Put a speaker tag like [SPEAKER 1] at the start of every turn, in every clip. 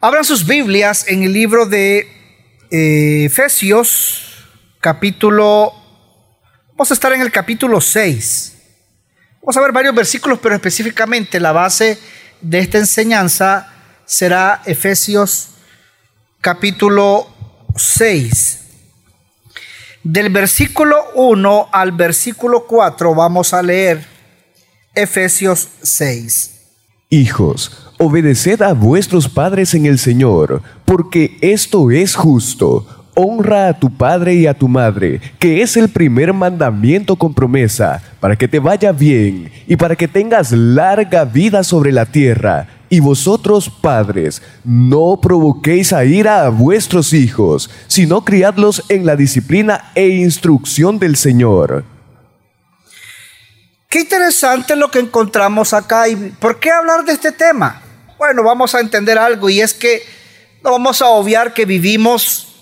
[SPEAKER 1] Abran sus Biblias en el libro de eh, Efesios, capítulo... Vamos a estar en el capítulo 6. Vamos a ver varios versículos, pero específicamente la base de esta enseñanza será Efesios capítulo 6. Del versículo 1 al versículo 4 vamos a leer Efesios 6.
[SPEAKER 2] Hijos, obedeced a vuestros padres en el Señor, porque esto es justo. Honra a tu padre y a tu madre, que es el primer mandamiento con promesa, para que te vaya bien y para que tengas larga vida sobre la tierra. Y vosotros, padres, no provoquéis a ira a vuestros hijos, sino criadlos en la disciplina e instrucción del Señor.
[SPEAKER 1] Qué interesante lo que encontramos acá. ¿Y por qué hablar de este tema? Bueno, vamos a entender algo y es que no vamos a obviar que vivimos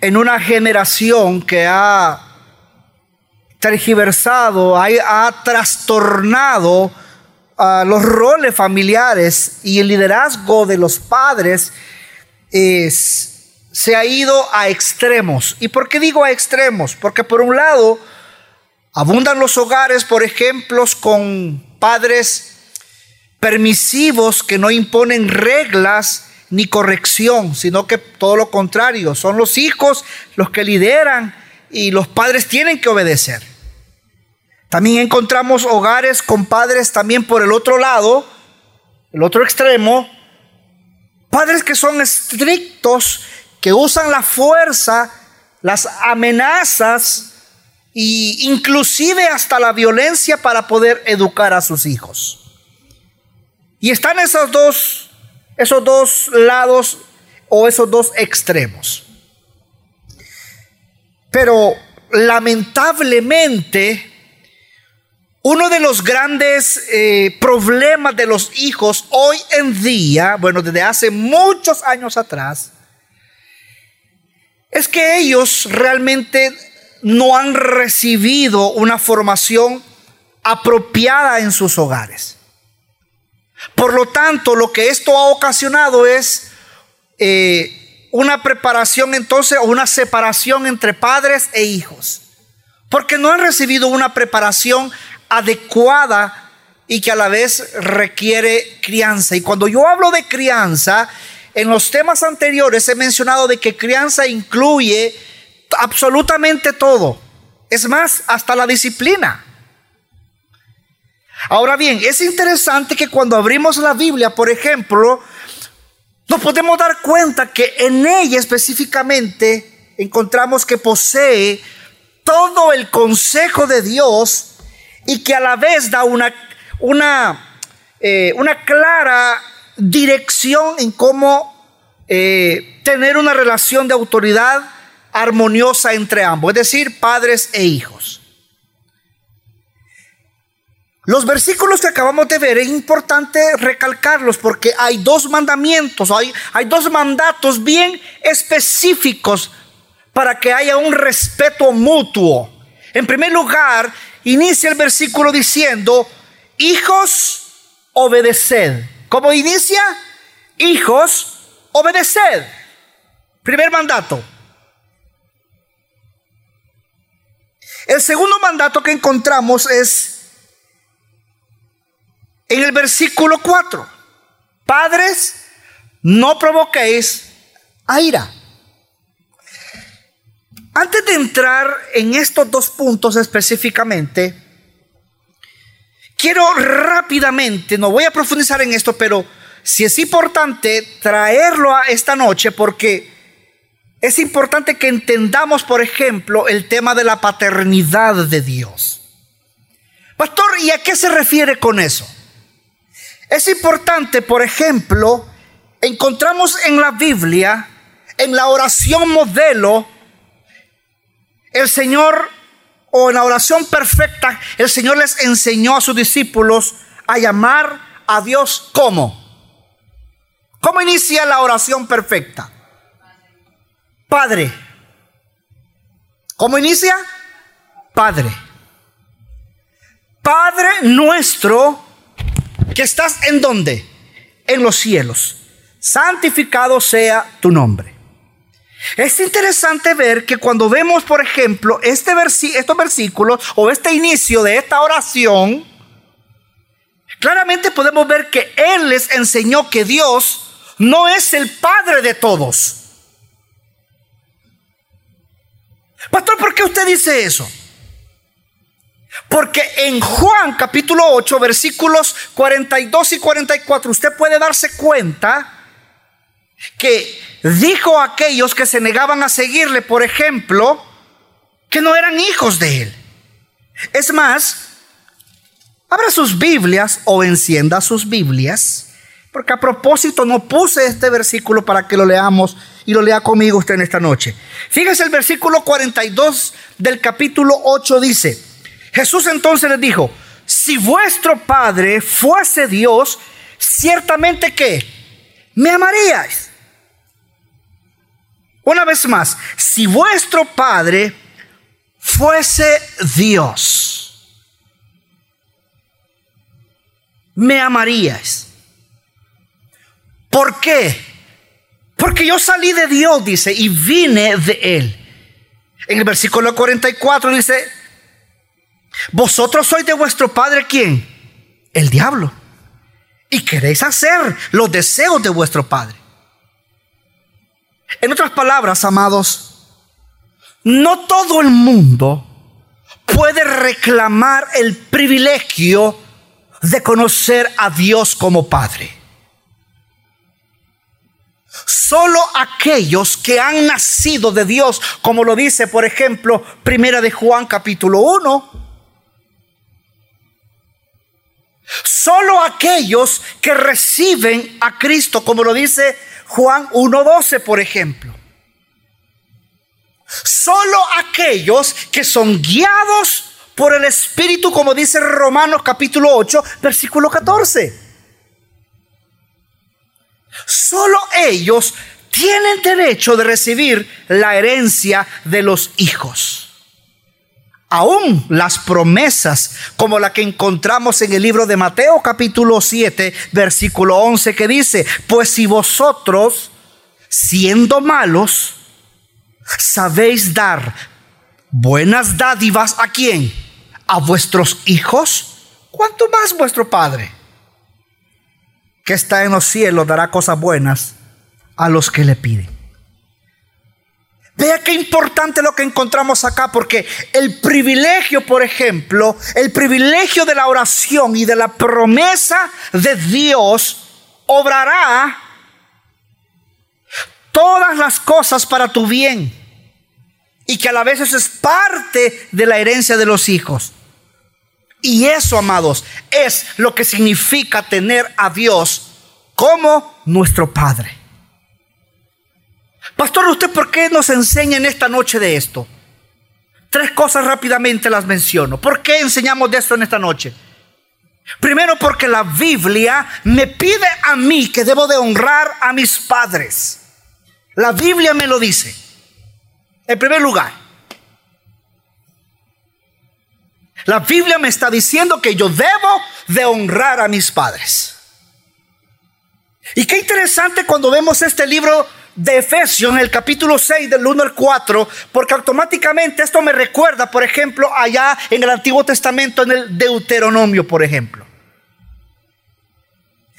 [SPEAKER 1] en una generación que ha tergiversado, ha, trastornado a los roles familiares y el liderazgo de los padres se ha ido a extremos. ¿Y por qué digo a extremos? Porque por un lado abundan los hogares, por ejemplo, con padres permisivos que no imponen reglas ni corrección, sino que todo lo contrario, son los hijos los que lideran y los padres tienen que obedecer. También encontramos hogares con padres también por el otro lado, el otro extremo, padres que son estrictos, que usan la fuerza, las amenazas e inclusive hasta la violencia para poder educar a sus hijos. Y están esos dos, esos dos lados o esos dos extremos. Pero lamentablemente, uno de los grandes eh, problemas de los hijos hoy en día, bueno, desde hace muchos años atrás, es que ellos realmente no han recibido una formación apropiada en sus hogares. Por lo tanto, lo que esto ha ocasionado es eh, una preparación entonces o una separación entre padres e hijos. Porque no han recibido una preparación adecuada y que a la vez requiere crianza. Y cuando yo hablo de crianza, en los temas anteriores he mencionado de que crianza incluye absolutamente todo. Es más, hasta la disciplina. Ahora bien, es interesante que cuando abrimos la Biblia, por ejemplo, nos podemos dar cuenta que en ella específicamente encontramos que posee todo el consejo de Dios y que a la vez da una, una, eh, una clara dirección en cómo eh, tener una relación de autoridad armoniosa entre ambos, es decir, padres e hijos. Los versículos que acabamos de ver es importante recalcarlos porque hay dos mandamientos, hay, hay dos mandatos bien específicos para que haya un respeto mutuo. En primer lugar, inicia el versículo diciendo, hijos, obedeced. ¿Cómo inicia? Hijos, obedeced. Primer mandato. El segundo mandato que encontramos es en el versículo 4. Padres, no provoquéis a ira. Antes de entrar en estos dos puntos específicamente, quiero rápidamente, no voy a profundizar en esto, pero si es importante traerlo a esta noche porque es importante que entendamos, por ejemplo, el tema de la paternidad de Dios. Pastor, ¿y a qué se refiere con eso? Es importante, por ejemplo, encontramos en la Biblia, en la oración modelo, el Señor, o en la oración perfecta, el Señor les enseñó a sus discípulos a llamar a Dios como. ¿Cómo inicia la oración perfecta? Padre. ¿Cómo inicia? Padre. Padre nuestro que estás en dónde? En los cielos. santificado sea tu nombre. Es interesante ver que cuando vemos, por ejemplo, este estos versículos o este inicio de esta oración, claramente podemos ver que Él les enseñó que Dios no es el Padre de todos. Pastor, ¿por qué usted dice eso? Porque en Juan capítulo 8, versículos 42 y 44, usted puede darse cuenta que dijo a aquellos que se negaban a seguirle, por ejemplo, que no eran hijos de él. Es más, abra sus Biblias o encienda sus Biblias, porque a propósito no puse este versículo para que lo leamos y lo lea conmigo usted en esta noche. Fíjese el versículo 42 del capítulo 8 dice, Jesús entonces les dijo, si vuestro Padre fuese Dios, ciertamente que me amaríais. Una vez más, si vuestro Padre fuese Dios, me amaríais. ¿Por qué? Porque yo salí de Dios, dice, y vine de Él. En el versículo 44 dice, vosotros sois de vuestro padre quién? El diablo. Y queréis hacer los deseos de vuestro padre. En otras palabras, amados, no todo el mundo puede reclamar el privilegio de conocer a Dios como Padre. Solo aquellos que han nacido de Dios, como lo dice, por ejemplo, Primera de Juan capítulo 1, Solo aquellos que reciben a Cristo, como lo dice Juan 1.12, por ejemplo. Solo aquellos que son guiados por el Espíritu, como dice Romanos capítulo 8, versículo 14. Solo ellos tienen derecho de recibir la herencia de los hijos. Aún las promesas como la que encontramos en el libro de Mateo capítulo 7 versículo 11 que dice, pues si vosotros siendo malos sabéis dar buenas dádivas a quién? A vuestros hijos, ¿cuánto más vuestro Padre que está en los cielos dará cosas buenas a los que le piden? Vea qué importante lo que encontramos acá, porque el privilegio, por ejemplo, el privilegio de la oración y de la promesa de Dios obrará todas las cosas para tu bien. Y que a la vez es parte de la herencia de los hijos. Y eso, amados, es lo que significa tener a Dios como nuestro Padre. Pastor, ¿usted por qué nos enseña en esta noche de esto? Tres cosas rápidamente las menciono. ¿Por qué enseñamos de esto en esta noche? Primero porque la Biblia me pide a mí que debo de honrar a mis padres. La Biblia me lo dice. En primer lugar, la Biblia me está diciendo que yo debo de honrar a mis padres. Y qué interesante cuando vemos este libro de Efesios en el capítulo 6 del 1 al 4, porque automáticamente esto me recuerda, por ejemplo, allá en el Antiguo Testamento, en el Deuteronomio, por ejemplo.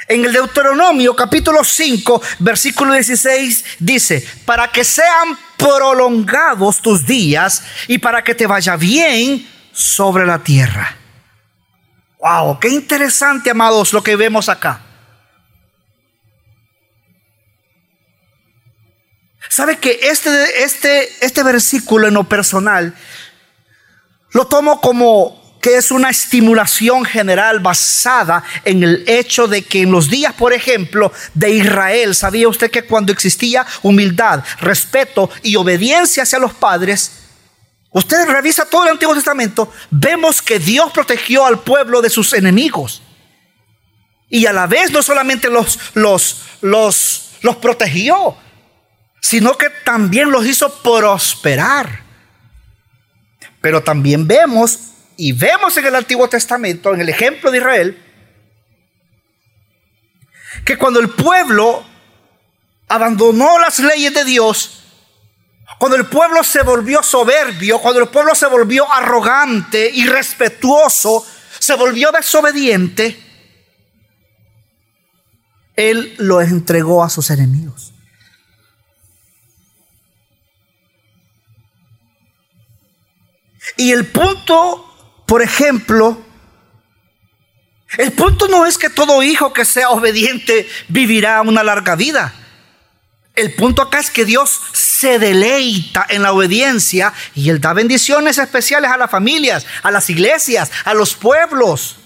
[SPEAKER 1] En el Deuteronomio capítulo 5, versículo 16 dice, para que sean prolongados tus días y para que te vaya bien sobre la tierra. Wow, qué interesante, amados, lo que vemos acá. ¿Sabe que este, este, este versículo en lo personal lo tomo como que es una estimulación general basada en el hecho de que en los días, por ejemplo, de Israel, ¿sabía usted que cuando existía humildad, respeto y obediencia hacia los padres, usted revisa todo el Antiguo Testamento, vemos que Dios protegió al pueblo de sus enemigos. Y a la vez no solamente los, los, los, los protegió, sino que también los hizo prosperar. Pero también vemos, y vemos en el Antiguo Testamento, en el ejemplo de Israel, que cuando el pueblo abandonó las leyes de Dios, cuando el pueblo se volvió soberbio, cuando el pueblo se volvió arrogante, irrespetuoso, se volvió desobediente, Él lo entregó a sus enemigos. Y el punto, por ejemplo, el punto no es que todo hijo que sea obediente vivirá una larga vida. El punto acá es que Dios se deleita en la obediencia y Él da bendiciones especiales a las familias, a las iglesias, a los pueblos.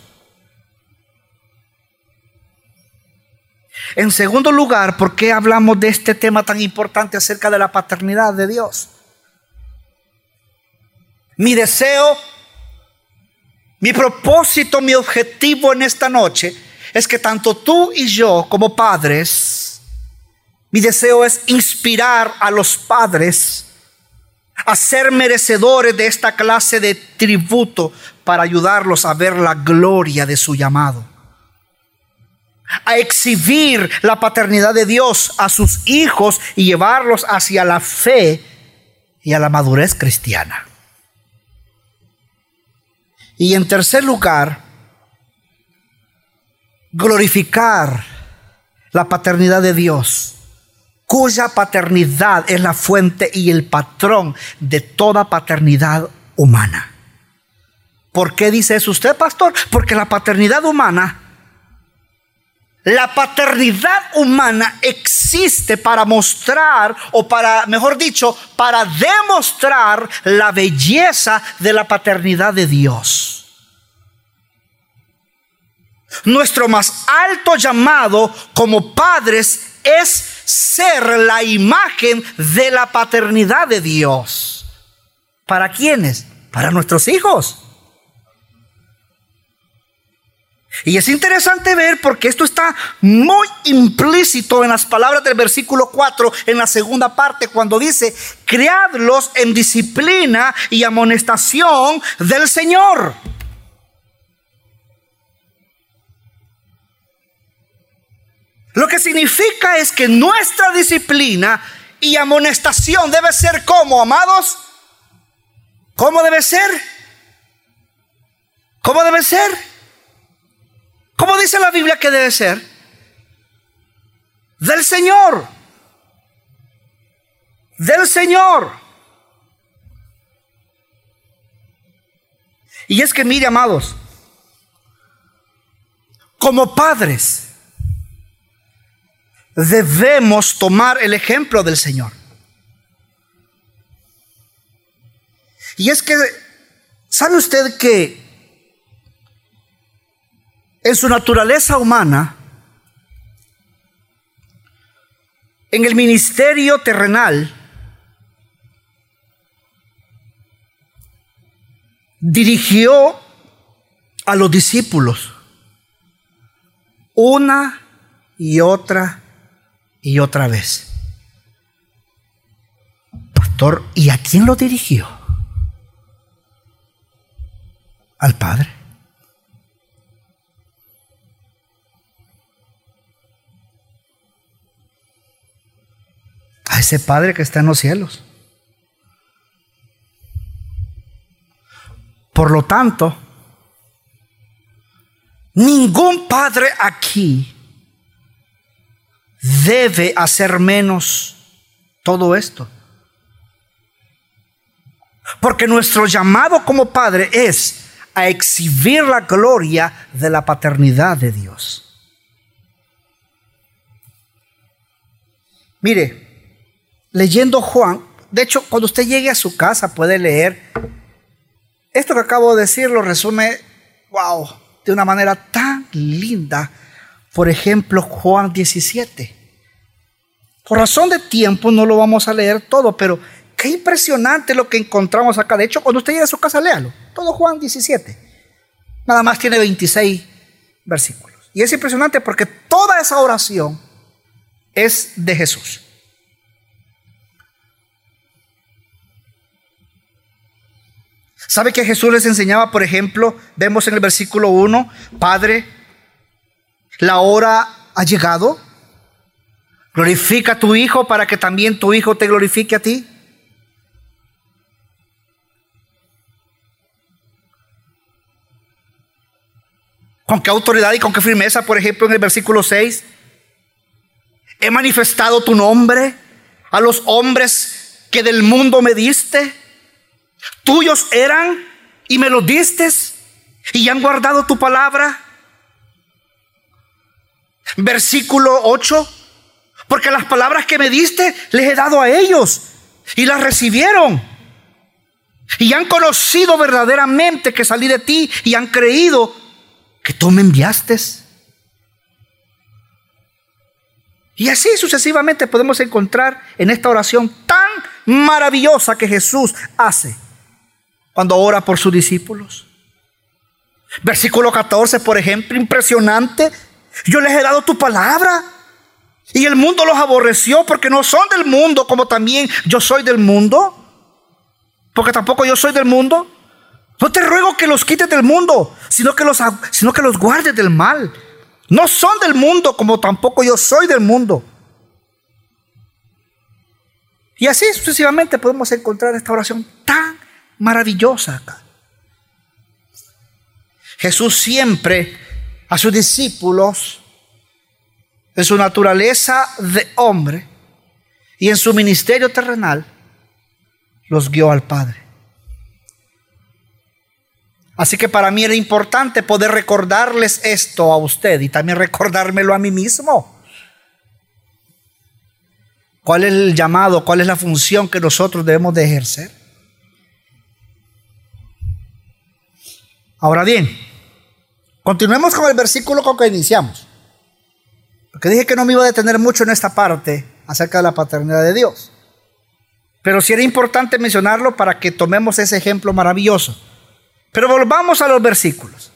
[SPEAKER 1] En segundo lugar, ¿por qué hablamos de este tema tan importante acerca de la paternidad de Dios? Mi deseo, mi propósito, mi objetivo en esta noche es que tanto tú y yo como padres, mi deseo es inspirar a los padres a ser merecedores de esta clase de tributo para ayudarlos a ver la gloria de su llamado. A exhibir la paternidad de Dios a sus hijos y llevarlos hacia la fe y a la madurez cristiana. Y en tercer lugar, glorificar la paternidad de Dios, cuya paternidad es la fuente y el patrón de toda paternidad humana. ¿Por qué dice eso usted, pastor? Porque la paternidad humana la paternidad humana existe para mostrar, o para, mejor dicho, para demostrar la belleza de la paternidad de Dios. Nuestro más alto llamado como padres es ser la imagen de la paternidad de Dios. ¿Para quiénes? Para nuestros hijos. Y es interesante ver porque esto está muy implícito en las palabras del versículo 4, en la segunda parte, cuando dice, criadlos en disciplina y amonestación del Señor. Lo que significa es que nuestra disciplina y amonestación debe ser como, amados. ¿Cómo debe ser? ¿Cómo debe ser? ¿Cómo dice la Biblia que debe ser? Del Señor. Del Señor. Y es que, mire, amados, como padres, debemos tomar el ejemplo del Señor. Y es que, ¿sabe usted que en su naturaleza humana, en el ministerio terrenal, dirigió a los discípulos una y otra y otra vez. Pastor, ¿y a quién lo dirigió? Al Padre. ese Padre que está en los cielos. Por lo tanto, ningún padre aquí debe hacer menos todo esto. Porque nuestro llamado como padre es a exhibir la gloria de la paternidad de Dios. Mire, leyendo Juan, de hecho, cuando usted llegue a su casa puede leer, esto que acabo de decir lo resume, wow, de una manera tan linda. Por ejemplo, Juan 17. Por razón de tiempo no lo vamos a leer todo, pero qué impresionante lo que encontramos acá. De hecho, cuando usted llegue a su casa, léalo. Todo Juan 17. Nada más tiene 26 versículos. Y es impresionante porque toda esa oración es de Jesús. ¿Sabe que Jesús les enseñaba, por ejemplo, vemos en el versículo 1, Padre, la hora ha llegado, Glorifica a tu hijo para que también tu hijo te glorifique a ti. ¿Con qué autoridad y con qué firmeza, por ejemplo, en el versículo 6? He manifestado tu nombre a los hombres que del mundo me diste. Tuyos eran y me los diste y han guardado tu palabra. Versículo 8. Porque las palabras que me diste les he dado a ellos y las recibieron. Y han conocido verdaderamente que salí de ti y han creído que tú me enviaste. Y así sucesivamente podemos encontrar en esta oración tan maravillosa que Jesús hace cuando ora por sus discípulos. Versículo 14, por ejemplo, impresionante. Yo les he dado tu palabra y el mundo los aborreció porque no son del mundo como también yo soy del mundo. Porque tampoco yo soy del mundo. No te ruego que los quites del mundo, sino que los, sino que los guardes del mal. No son del mundo como tampoco yo soy del mundo. Y así sucesivamente podemos encontrar esta oración tan maravillosa acá. Jesús siempre a sus discípulos, en su naturaleza de hombre y en su ministerio terrenal, los guió al Padre. Así que para mí era importante poder recordarles esto a usted y también recordármelo a mí mismo. ¿Cuál es el llamado? ¿Cuál es la función que nosotros debemos de ejercer? Ahora bien, continuemos con el versículo con que iniciamos. Porque dije que no me iba a detener mucho en esta parte acerca de la paternidad de Dios. Pero sí era importante mencionarlo para que tomemos ese ejemplo maravilloso. Pero volvamos a los versículos.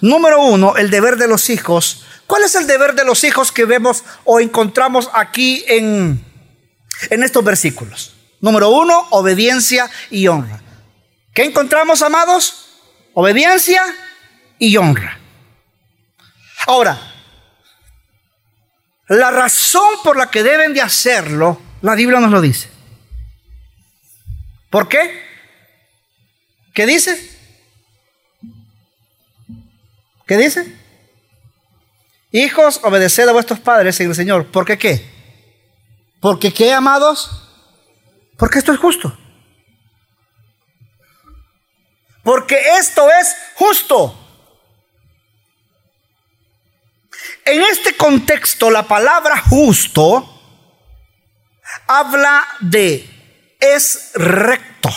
[SPEAKER 1] Número uno, el deber de los hijos. ¿Cuál es el deber de los hijos que vemos o encontramos aquí en, en estos versículos? Número uno, obediencia y honra. ¿Qué encontramos, amados? Obediencia y honra. Ahora, la razón por la que deben de hacerlo, la Biblia nos lo dice. ¿Por qué? ¿Qué dice? ¿Qué dice? Hijos, obedeced a vuestros padres en el Señor. ¿Por qué qué? ¿Porque qué, amados? Porque esto es justo. Porque esto es justo. En este contexto, la palabra justo habla de es recto.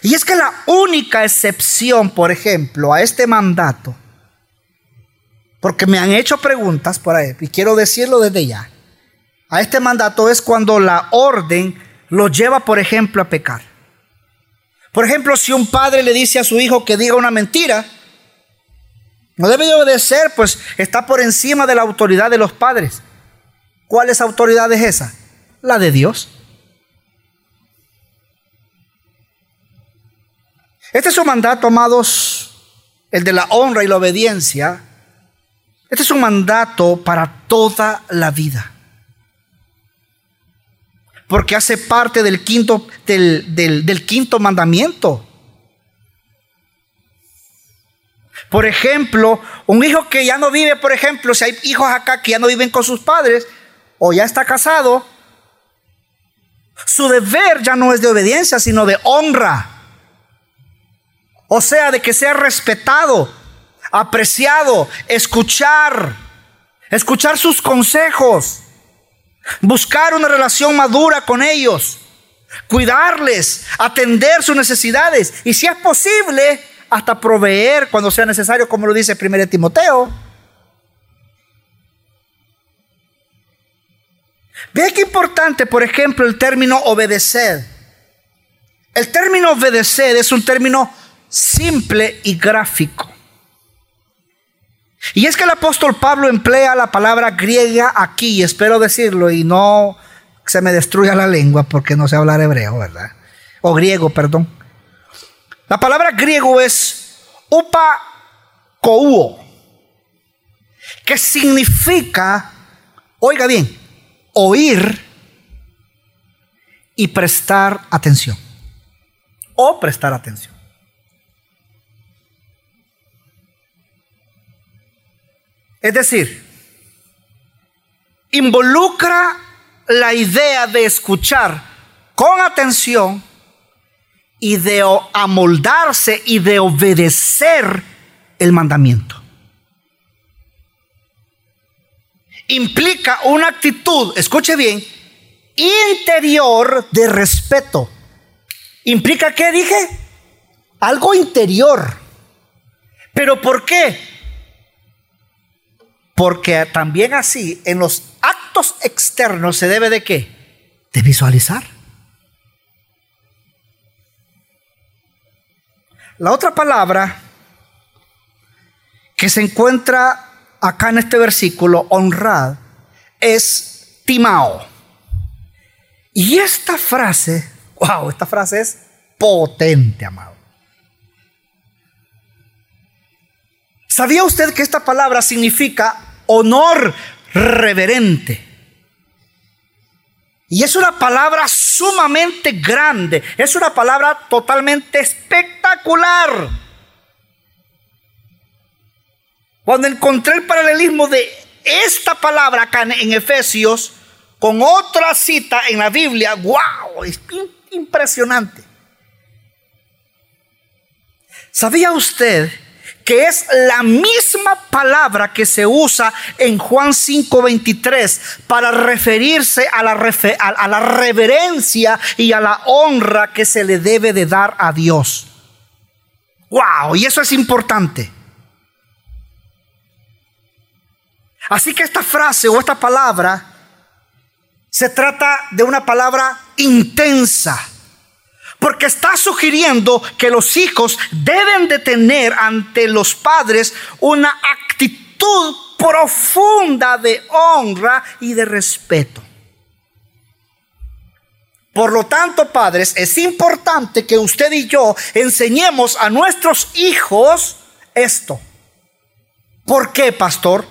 [SPEAKER 1] Y es que la única excepción, por ejemplo, a este mandato, porque me han hecho preguntas por ahí, y quiero decirlo desde ya, a este mandato es cuando la orden lo lleva, por ejemplo, a pecar. Por ejemplo, si un padre le dice a su hijo que diga una mentira, no debe de obedecer, pues está por encima de la autoridad de los padres. ¿Cuál es autoridad es esa? La de Dios. Este es un mandato, amados, el de la honra y la obediencia. Este es un mandato para toda la vida. Porque hace parte del quinto, del, del quinto mandamiento. Por ejemplo, un hijo que ya no vive, por ejemplo, si hay hijos acá que ya no viven con sus padres o ya está casado, su deber ya no es de obediencia, sino de honra. O sea, de que sea respetado, apreciado, escuchar, escuchar sus consejos, buscar una relación madura con ellos, cuidarles, atender sus necesidades y si es posible, hasta proveer cuando sea necesario, como lo dice 1 Timoteo. Ve qué importante, por ejemplo, el término obedecer. El término obedecer es un término simple y gráfico. Y es que el apóstol Pablo emplea la palabra griega aquí, espero decirlo, y no se me destruya la lengua porque no sé hablar hebreo, ¿verdad? O griego, perdón. La palabra griego es upa kouo, que significa Oiga bien, oír y prestar atención. O prestar atención. Es decir, involucra la idea de escuchar con atención y de amoldarse y de obedecer el mandamiento. Implica una actitud, escuche bien, interior de respeto. ¿Implica qué dije? Algo interior. ¿Pero por qué? Porque también así en los actos externos se debe de qué? De visualizar. La otra palabra que se encuentra acá en este versículo, honrad, es timao. Y esta frase, wow, esta frase es potente, amado. ¿Sabía usted que esta palabra significa honor reverente? Y es una palabra sumamente grande, es una palabra totalmente espectacular. Cuando encontré el paralelismo de esta palabra acá en Efesios con otra cita en la Biblia, wow, es impresionante. ¿Sabía usted que es la misma palabra que se usa en Juan 5:23 para referirse a la, a la reverencia y a la honra que se le debe de dar a Dios. ¡Wow! Y eso es importante. Así que esta frase o esta palabra se trata de una palabra intensa porque está sugiriendo que los hijos deben de tener ante los padres una actitud profunda de honra y de respeto. Por lo tanto, padres, es importante que usted y yo enseñemos a nuestros hijos esto. ¿Por qué, pastor?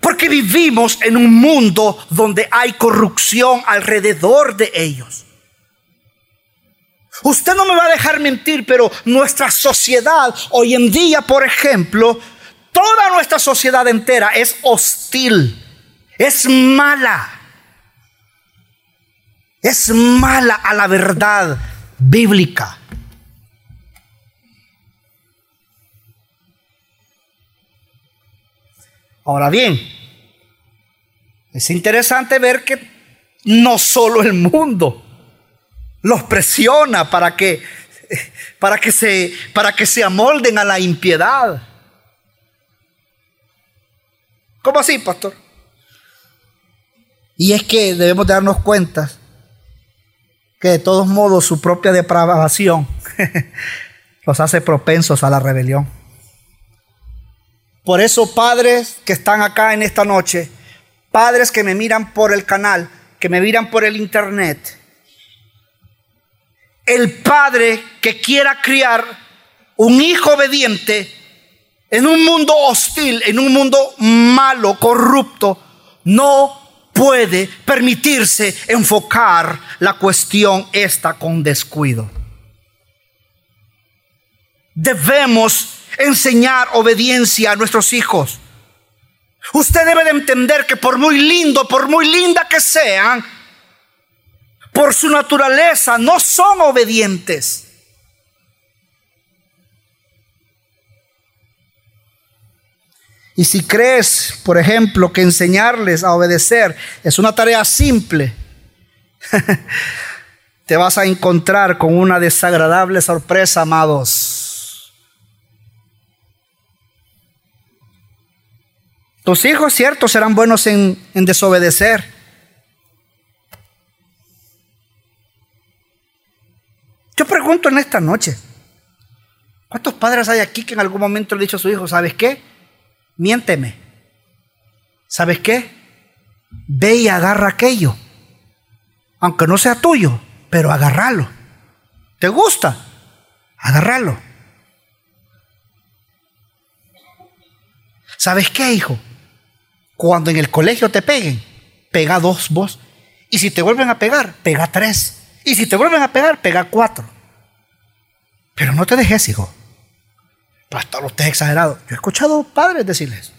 [SPEAKER 1] Porque vivimos en un mundo donde hay corrupción alrededor de ellos. Usted no me va a dejar mentir, pero nuestra sociedad hoy en día, por ejemplo, toda nuestra sociedad entera es hostil, es mala. Es mala a la verdad bíblica. Ahora bien, es interesante ver que no solo el mundo, los presiona para que, para que, se, para que se amolden a la impiedad. ¿Cómo así, pastor? Y es que debemos darnos cuenta que de todos modos su propia depravación los hace propensos a la rebelión. Por eso, padres que están acá en esta noche, padres que me miran por el canal, que me miran por el internet, el padre que quiera criar un hijo obediente en un mundo hostil, en un mundo malo, corrupto, no puede permitirse enfocar la cuestión esta con descuido. Debemos enseñar obediencia a nuestros hijos. Usted debe de entender que por muy lindo, por muy linda que sean, por su naturaleza no son obedientes. Y si crees, por ejemplo, que enseñarles a obedecer es una tarea simple, te vas a encontrar con una desagradable sorpresa, amados. Tus hijos, cierto, serán buenos en, en desobedecer Yo pregunto en esta noche, ¿cuántos padres hay aquí que en algún momento le han dicho a su hijo, ¿sabes qué? Miénteme. ¿Sabes qué? Ve y agarra aquello. Aunque no sea tuyo, pero agárralo. ¿Te gusta? Agárralo. ¿Sabes qué, hijo? Cuando en el colegio te peguen, pega dos vos. Y si te vuelven a pegar, pega tres. Y si te vuelven a pegar, pega cuatro. Pero no te dejes, hijo. Pastor, usted es exagerado. Yo he escuchado padres decirles.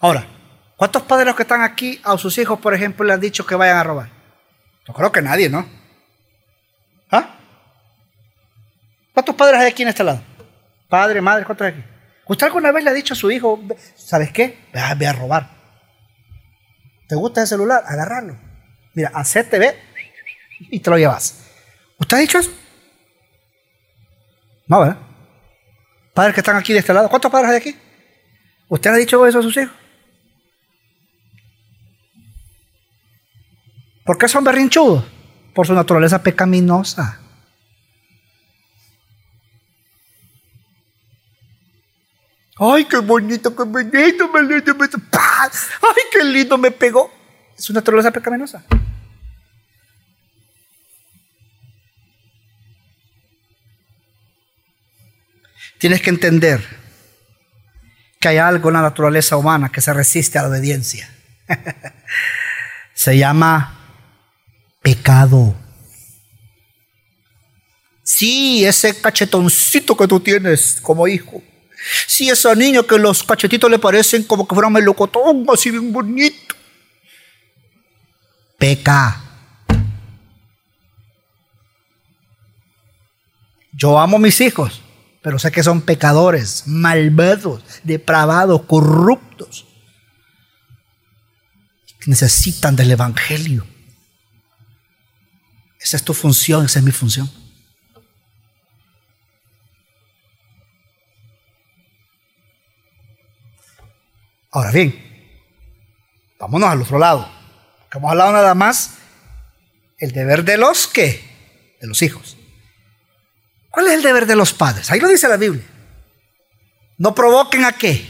[SPEAKER 1] Ahora, ¿cuántos padres los que están aquí a sus hijos, por ejemplo, le han dicho que vayan a robar? Yo creo que nadie, ¿no? ¿Ah? ¿Cuántos padres hay aquí en este lado? Padre, madre, ¿cuántos hay aquí? ¿Usted alguna vez le ha dicho a su hijo, ¿sabes qué? Ve a, robar. ¿Te gusta el celular? Agarrarlo. Mira, hacete, ve y te lo llevas. ¿Usted ha dicho eso? No, ¿verdad? Padres que están aquí de este lado. ¿Cuántos padres hay aquí? ¿Usted ha dicho eso a sus hijos? ¿Por qué son berrinchudos? Por su naturaleza pecaminosa. Ay, qué bonito, qué bonito, bonito, bonito. Ay, qué lindo me pegó. Es una naturaleza pecaminosa. Tienes que entender que hay algo en la naturaleza humana que se resiste a la obediencia. se llama pecado. Sí, ese cachetoncito que tú tienes como hijo. Sí, ese niño que los cachetitos le parecen como que fuera melocotón, así bien bonito. Peca. Yo amo a mis hijos, pero sé que son pecadores, malvados, depravados, corruptos. Necesitan del Evangelio. Esa es tu función, esa es mi función. Ahora bien, vámonos al otro lado. Que hemos hablado nada más el deber de los que, de los hijos. ¿Cuál es el deber de los padres? Ahí lo dice la Biblia. No provoquen a qué?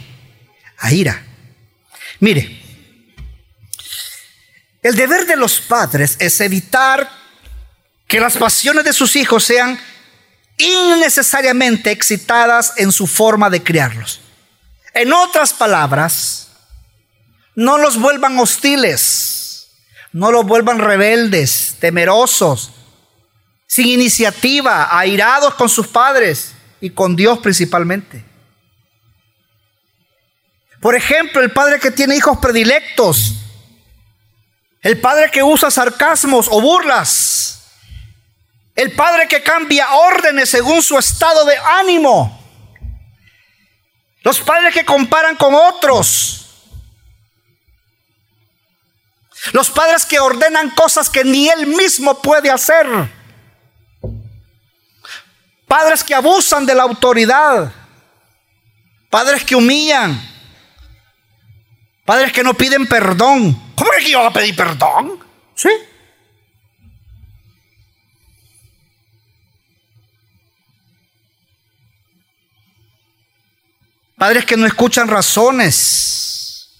[SPEAKER 1] A ira. Mire, el deber de los padres es evitar que las pasiones de sus hijos sean innecesariamente excitadas en su forma de criarlos. En otras palabras, no los vuelvan hostiles, no los vuelvan rebeldes, temerosos, sin iniciativa, airados con sus padres y con Dios principalmente. Por ejemplo, el padre que tiene hijos predilectos, el padre que usa sarcasmos o burlas, el padre que cambia órdenes según su estado de ánimo. Los padres que comparan con otros. Los padres que ordenan cosas que ni él mismo puede hacer. Padres que abusan de la autoridad. Padres que humillan. Padres que no piden perdón. ¿Cómo es que yo a pedir perdón? ¿Sí? Padres que no escuchan razones.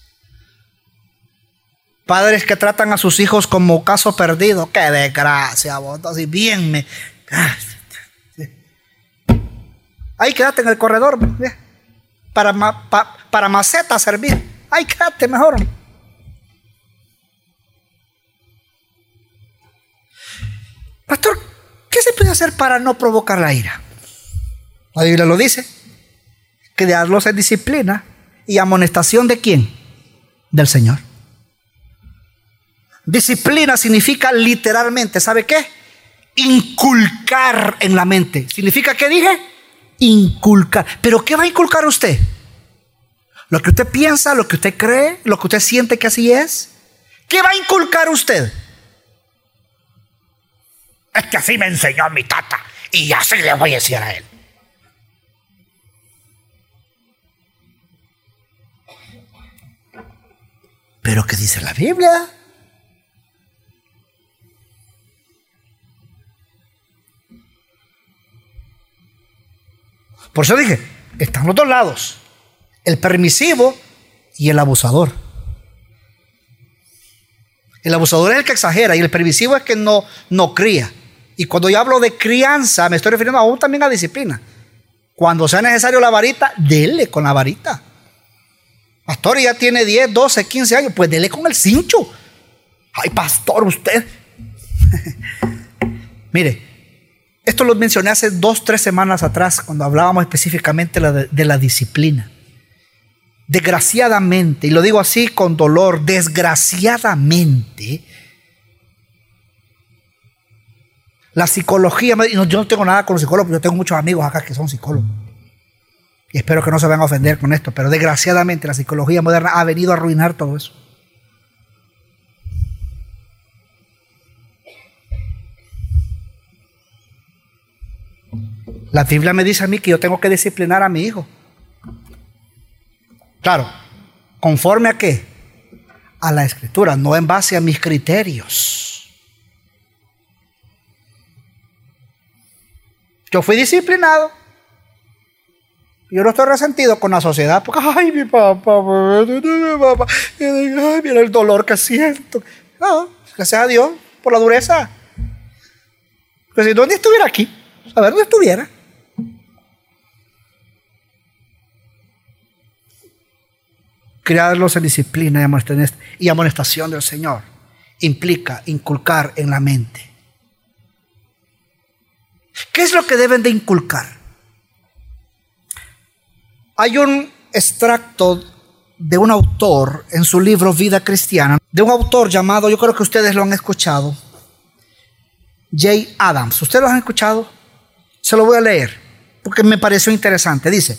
[SPEAKER 1] Padres que tratan a sus hijos como caso perdido. Qué desgracia, vos. Así bien me. Ahí quédate en el corredor. Para, para maceta servir. Ahí quédate mejor. Pastor, ¿qué se puede hacer para no provocar la ira? La Biblia lo dice criarlos en disciplina y amonestación de quién? Del Señor. Disciplina significa literalmente, ¿sabe qué? Inculcar en la mente. ¿Significa qué dije? Inculcar. ¿Pero qué va a inculcar usted? Lo que usted piensa, lo que usted cree, lo que usted siente que así es. ¿Qué va a inculcar usted? Es que así me enseñó mi tata y así le voy a decir a él. Pero ¿qué dice la Biblia? Por eso dije, están los dos lados, el permisivo y el abusador. El abusador es el que exagera y el permisivo es que no, no cría. Y cuando yo hablo de crianza, me estoy refiriendo aún también a disciplina. Cuando sea necesario la varita, dele con la varita. Pastor ya tiene 10, 12, 15 años, pues dele con el cincho. Ay, pastor, usted. Mire, esto lo mencioné hace dos, tres semanas atrás, cuando hablábamos específicamente de la disciplina. Desgraciadamente, y lo digo así con dolor, desgraciadamente, la psicología, yo no tengo nada con los psicólogos, yo tengo muchos amigos acá que son psicólogos. Y espero que no se vayan a ofender con esto, pero desgraciadamente la psicología moderna ha venido a arruinar todo eso. La Biblia me dice a mí que yo tengo que disciplinar a mi hijo. Claro, conforme a qué? A la escritura, no en base a mis criterios. Yo fui disciplinado. Yo no estoy resentido con la sociedad porque, ay, mi papá, mi papá, ay, mira el dolor que siento. No, gracias a Dios por la dureza. Porque si dónde estuviera aquí, a ver dónde estuviera. Criarlos en disciplina y amonestación del Señor implica inculcar en la mente. ¿Qué es lo que deben de inculcar? Hay un extracto de un autor en su libro Vida Cristiana, de un autor llamado, yo creo que ustedes lo han escuchado, Jay Adams. ¿Ustedes lo han escuchado? Se lo voy a leer porque me pareció interesante. Dice,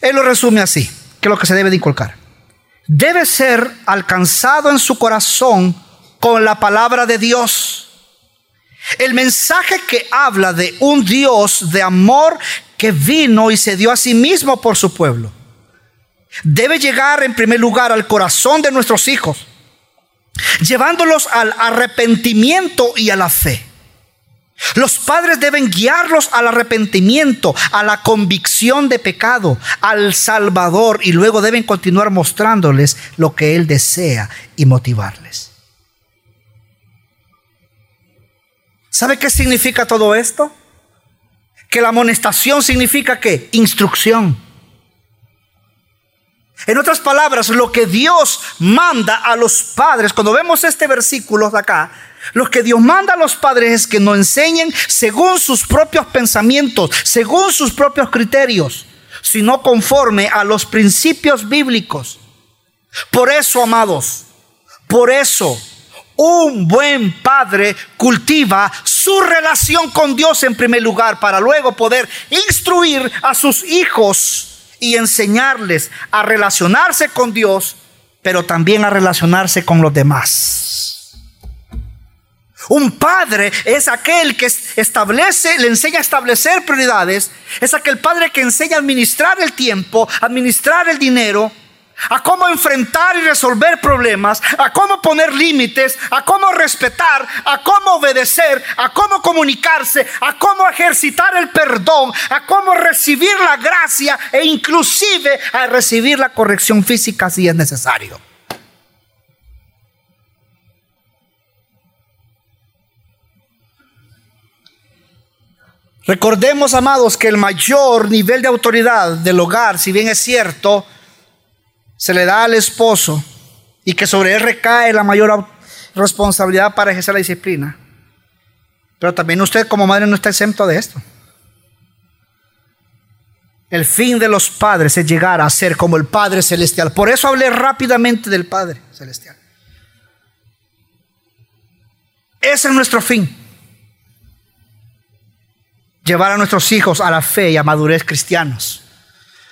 [SPEAKER 1] él lo resume así que es lo que se debe de inculcar. Debe ser alcanzado en su corazón con la palabra de Dios. El mensaje que habla de un Dios de amor que vino y se dio a sí mismo por su pueblo. Debe llegar en primer lugar al corazón de nuestros hijos, llevándolos al arrepentimiento y a la fe. Los padres deben guiarlos al arrepentimiento, a la convicción de pecado, al Salvador y luego deben continuar mostrándoles lo que Él desea y motivarles. ¿Sabe qué significa todo esto? Que la amonestación significa que instrucción. En otras palabras, lo que Dios manda a los padres, cuando vemos este versículo de acá, lo que Dios manda a los padres es que nos enseñen según sus propios pensamientos, según sus propios criterios, sino conforme a los principios bíblicos. Por eso, amados, por eso un buen padre cultiva su relación con Dios en primer lugar para luego poder instruir a sus hijos y enseñarles a relacionarse con Dios, pero también a relacionarse con los demás. Un padre es aquel que establece, le enseña a establecer prioridades. Es aquel padre que enseña a administrar el tiempo, administrar el dinero, a cómo enfrentar y resolver problemas, a cómo poner límites, a cómo respetar, a cómo obedecer, a cómo comunicarse, a cómo ejercitar el perdón, a cómo recibir la gracia e inclusive a recibir la corrección física si es necesario. Recordemos, amados, que el mayor nivel de autoridad del hogar, si bien es cierto, se le da al esposo y que sobre él recae la mayor responsabilidad para ejercer la disciplina. Pero también usted como madre no está exento de esto. El fin de los padres es llegar a ser como el Padre Celestial. Por eso hablé rápidamente del Padre Celestial. Ese es nuestro fin llevar a nuestros hijos a la fe y a madurez cristianos,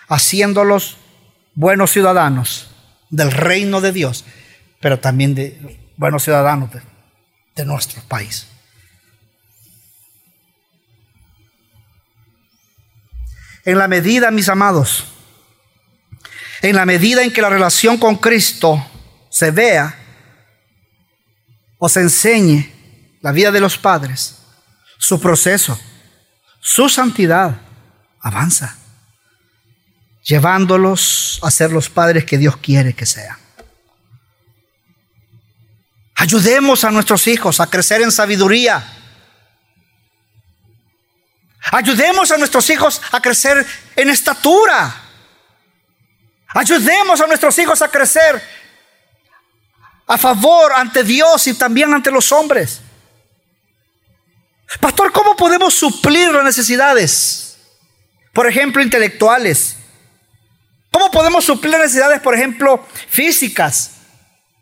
[SPEAKER 1] haciéndolos buenos ciudadanos del reino de Dios, pero también de buenos ciudadanos de, de nuestro país. En la medida, mis amados, en la medida en que la relación con Cristo se vea o se enseñe la vida de los padres, su proceso, su santidad avanza, llevándolos a ser los padres que Dios quiere que sean. Ayudemos a nuestros hijos a crecer en sabiduría. Ayudemos a nuestros hijos a crecer en estatura. Ayudemos a nuestros hijos a crecer a favor ante Dios y también ante los hombres. Pastor, ¿cómo podemos suplir las necesidades? Por ejemplo, intelectuales. ¿Cómo podemos suplir necesidades, por ejemplo, físicas,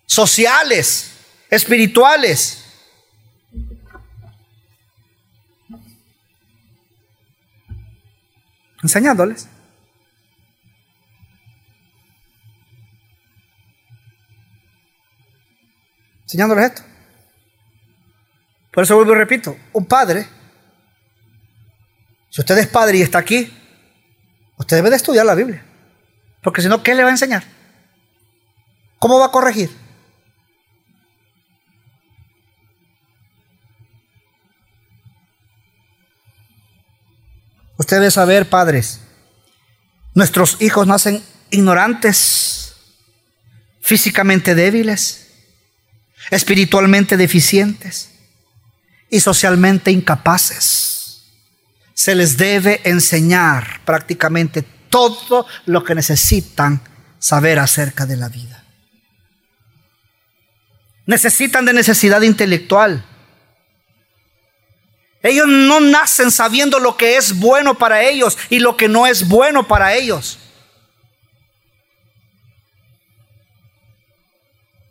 [SPEAKER 1] sociales, espirituales? Enseñándoles. Enseñándoles esto. Por eso vuelvo y repito, un padre, si usted es padre y está aquí, usted debe de estudiar la Biblia. Porque si no, ¿qué le va a enseñar? ¿Cómo va a corregir? Usted debe saber, padres, nuestros hijos nacen ignorantes, físicamente débiles, espiritualmente deficientes y socialmente incapaces. Se les debe enseñar prácticamente todo lo que necesitan saber acerca de la vida. Necesitan de necesidad intelectual. Ellos no nacen sabiendo lo que es bueno para ellos y lo que no es bueno para ellos.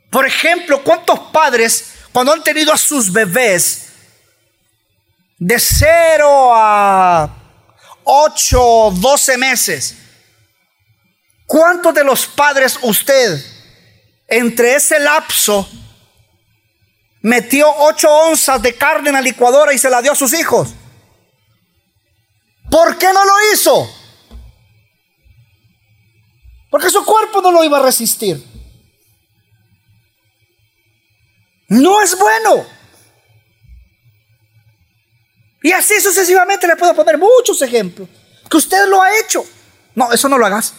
[SPEAKER 1] Por ejemplo, ¿cuántos padres cuando han tenido a sus bebés de 0 a 8, 12 meses. ¿Cuántos de los padres usted entre ese lapso metió 8 onzas de carne en la licuadora y se la dio a sus hijos? ¿Por qué no lo hizo? Porque su cuerpo no lo iba a resistir. No es bueno. Y así sucesivamente le puedo poner muchos ejemplos. Que usted lo ha hecho. No, eso no lo hagas.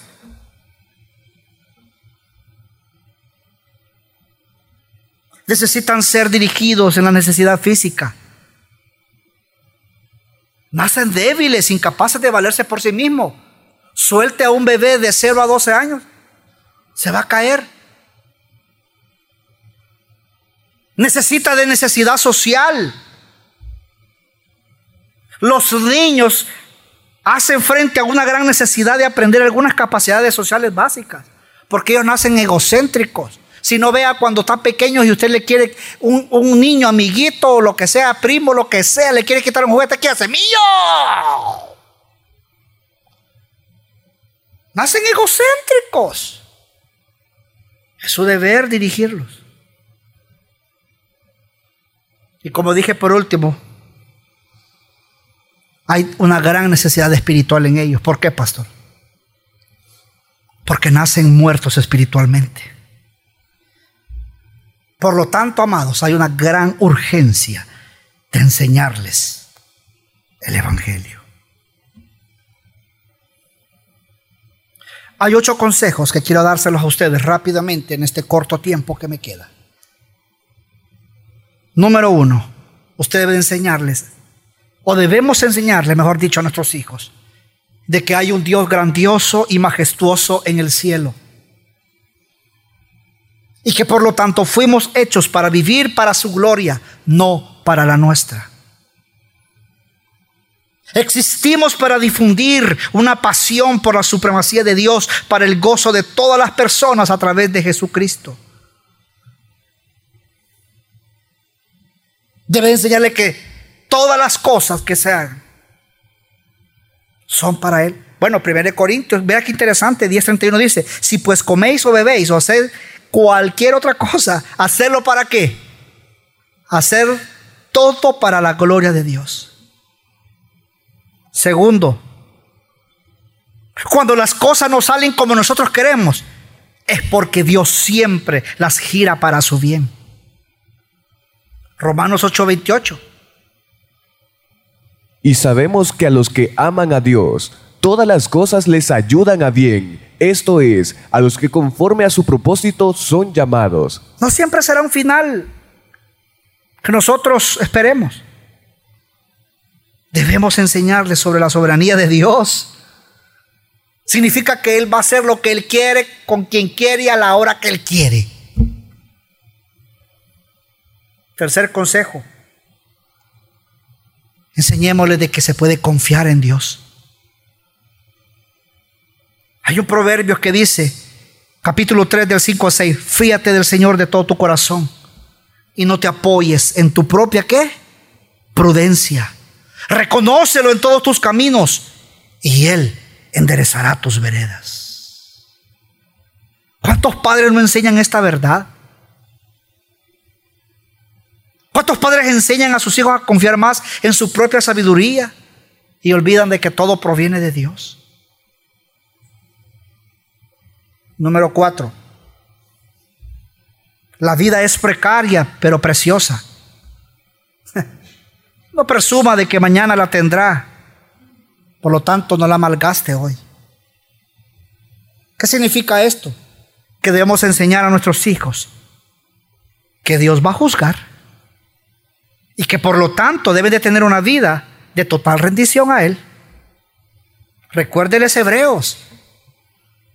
[SPEAKER 1] Necesitan ser dirigidos en la necesidad física. Nacen débiles, incapaces de valerse por sí mismos. Suelte a un bebé de 0 a 12 años. Se va a caer. Necesita de necesidad social. Los niños hacen frente a una gran necesidad de aprender algunas capacidades sociales básicas, porque ellos nacen egocéntricos. Si no vea cuando están pequeños y usted le quiere un, niño, amiguito, o lo que sea, primo, lo que sea, le quiere quitar un juguete, ¿qué hace? ¡Mío! Nacen egocéntricos. Es su deber dirigirlos. Y como dije por último, hay una gran necesidad espiritual en ellos. ¿Por qué, pastor? Porque nacen muertos espiritualmente. Por lo tanto, amados, hay una gran urgencia de enseñarles el Evangelio. Hay ocho consejos que quiero dárselos a ustedes rápidamente en este corto tiempo que me queda. Número uno, usted debe enseñarles o debemos enseñarle, mejor dicho, a nuestros hijos, de que hay un Dios grandioso y majestuoso en el cielo. Y que por lo tanto fuimos hechos para vivir para su gloria, no para la nuestra. Existimos para difundir una pasión por la supremacía de Dios, para el gozo de todas las personas a través de Jesucristo. Debe enseñarle que todas las cosas que se hagan son para Él. Bueno, 1 Corintios, vea qué interesante, 10.31 dice, si pues coméis o bebéis o hacéis cualquier otra cosa, hacerlo para qué? Hacer todo para la gloria de Dios. Segundo, cuando las cosas no salen como nosotros queremos, es porque Dios siempre las gira para su bien. Romanos 8:28.
[SPEAKER 2] Y sabemos que a los que aman a Dios, todas las cosas les ayudan a bien. Esto es, a los que conforme a su propósito son llamados.
[SPEAKER 1] No siempre será un final que nosotros esperemos. Debemos enseñarles sobre la soberanía de Dios, Significa que Él va a hacer lo que Él quiere, con quien quiere y a la hora que Él quiere. Tercer consejo. Enseñémosle de que se puede confiar en Dios. Hay un proverbio que dice, capítulo 3 del 5 a 6, fíate del Señor de todo tu corazón y no te apoyes en tu propia qué? Prudencia. Reconócelo en todos tus caminos y Él enderezará tus veredas. ¿Cuántos padres no enseñan esta verdad? ¿Cuántos padres enseñan a sus hijos a confiar más en su propia sabiduría y olvidan de que todo proviene de Dios? Número cuatro. La vida es precaria, pero preciosa. No presuma de que mañana la tendrá. Por lo tanto, no la malgaste hoy. ¿Qué significa esto? Que debemos enseñar a nuestros hijos que Dios va a juzgar y que por lo tanto debe de tener una vida de total rendición a Él. Recuérdeles Hebreos.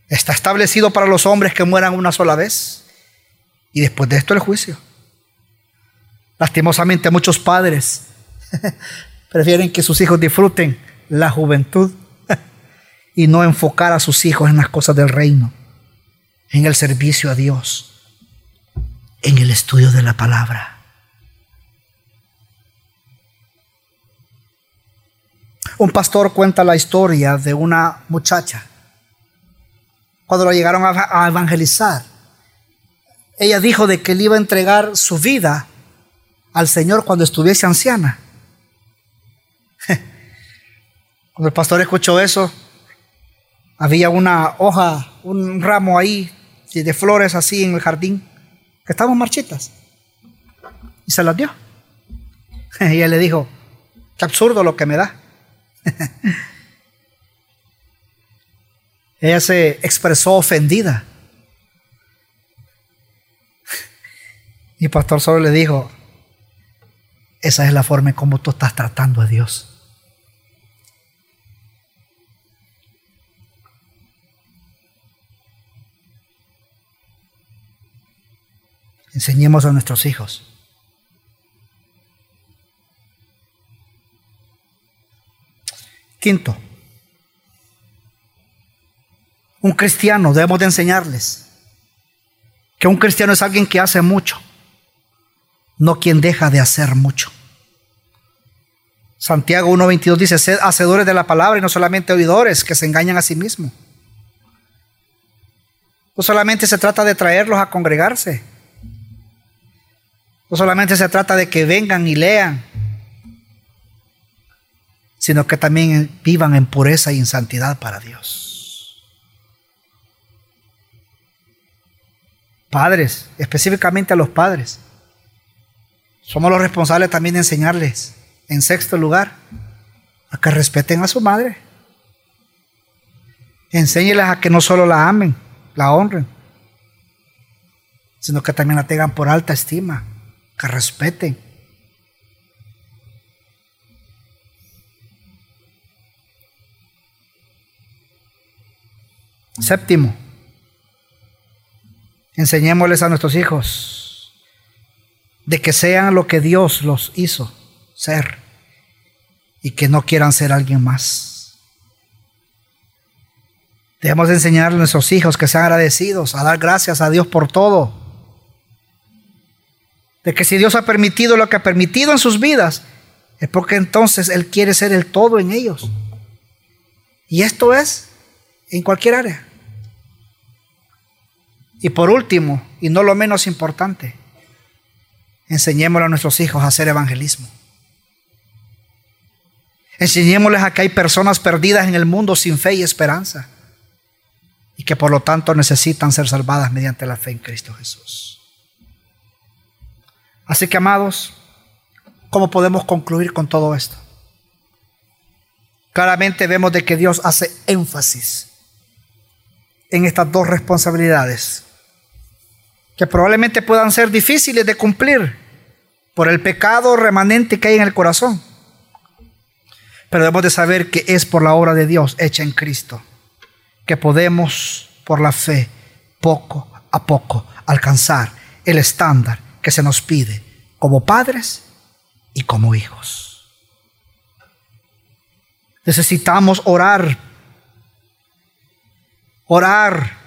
[SPEAKER 1] Está establecido para los hombres que mueran una sola vez y después de esto el juicio. Lastimosamente muchos padres prefieren que sus hijos disfruten la juventud y no enfocar a sus hijos en las cosas del reino, en el servicio a Dios, en el estudio de la palabra. Un pastor cuenta la historia de una muchacha cuando la llegaron a evangelizar. Ella dijo de que le iba a entregar su vida al Señor cuando estuviese anciana. Cuando el pastor escuchó eso, había una hoja, un ramo ahí de flores así en el jardín, que estaban marchitas. Y se las dio. Y él le dijo, qué absurdo lo que me da. Ella se expresó ofendida. Y el pastor solo le dijo, esa es la forma en cómo tú estás tratando a Dios. Enseñemos a nuestros hijos. Quinto, un cristiano debemos de enseñarles que un cristiano es alguien que hace mucho, no quien deja de hacer mucho. Santiago 1.22 dice, sed hacedores de la palabra y no solamente oidores que se engañan a sí mismos. No solamente se trata de traerlos a congregarse, no solamente se trata de que vengan y lean, sino que también vivan en pureza y en santidad para Dios. Padres, específicamente a los padres, somos los responsables también de enseñarles, en sexto lugar, a que respeten a su madre. Enséñeles a que no solo la amen, la honren, sino que también la tengan por alta estima que respeten. Séptimo, enseñémosles a nuestros hijos de que sean lo que Dios los hizo ser y que no quieran ser alguien más. Debemos enseñarle a nuestros hijos que sean agradecidos, a dar gracias a Dios por todo de que si Dios ha permitido lo que ha permitido en sus vidas, es porque entonces Él quiere ser el todo en ellos. Y esto es en cualquier área. Y por último, y no lo menos importante, enseñémosle a nuestros hijos a hacer evangelismo. Enseñémosles a que hay personas perdidas en el mundo sin fe y esperanza y que por lo tanto necesitan ser salvadas mediante la fe en Cristo Jesús. Así que, amados, ¿cómo podemos concluir con todo esto? Claramente vemos de que Dios hace énfasis en estas dos responsabilidades, que probablemente puedan ser difíciles de cumplir por el pecado remanente que hay en el corazón. Pero debemos de saber que es por la obra de Dios hecha en Cristo que podemos, por la fe, poco a poco, alcanzar el estándar que se nos pide como padres y como hijos. Necesitamos orar, orar,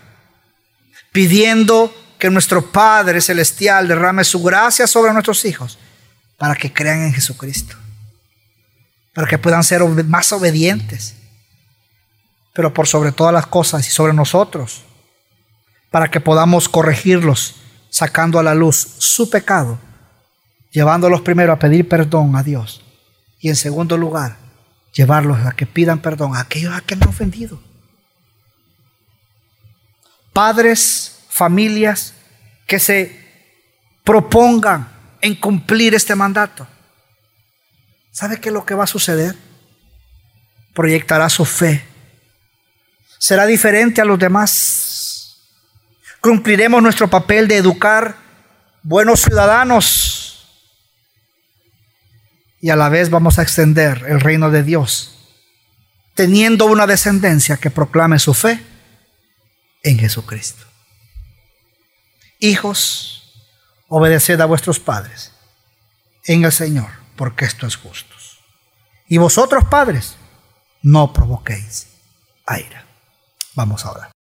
[SPEAKER 1] pidiendo que nuestro Padre Celestial derrame su gracia sobre nuestros hijos para que crean en Jesucristo, para que puedan ser más obedientes, pero por sobre todas las cosas y sobre nosotros, para que podamos corregirlos sacando a la luz su pecado, llevándolos primero a pedir perdón a Dios y en segundo lugar, llevarlos a que pidan perdón a aquellos a quienes han ofendido. Padres, familias que se propongan en cumplir este mandato. ¿Sabe qué es lo que va a suceder? Proyectará su fe. Será diferente a los demás. Cumpliremos nuestro papel de educar buenos ciudadanos. Y a la vez vamos a extender el reino de Dios, teniendo una descendencia que proclame su fe en Jesucristo. Hijos, obedeced a vuestros padres en el Señor, porque esto es justo. Y vosotros, padres, no provoquéis a ira. Vamos ahora.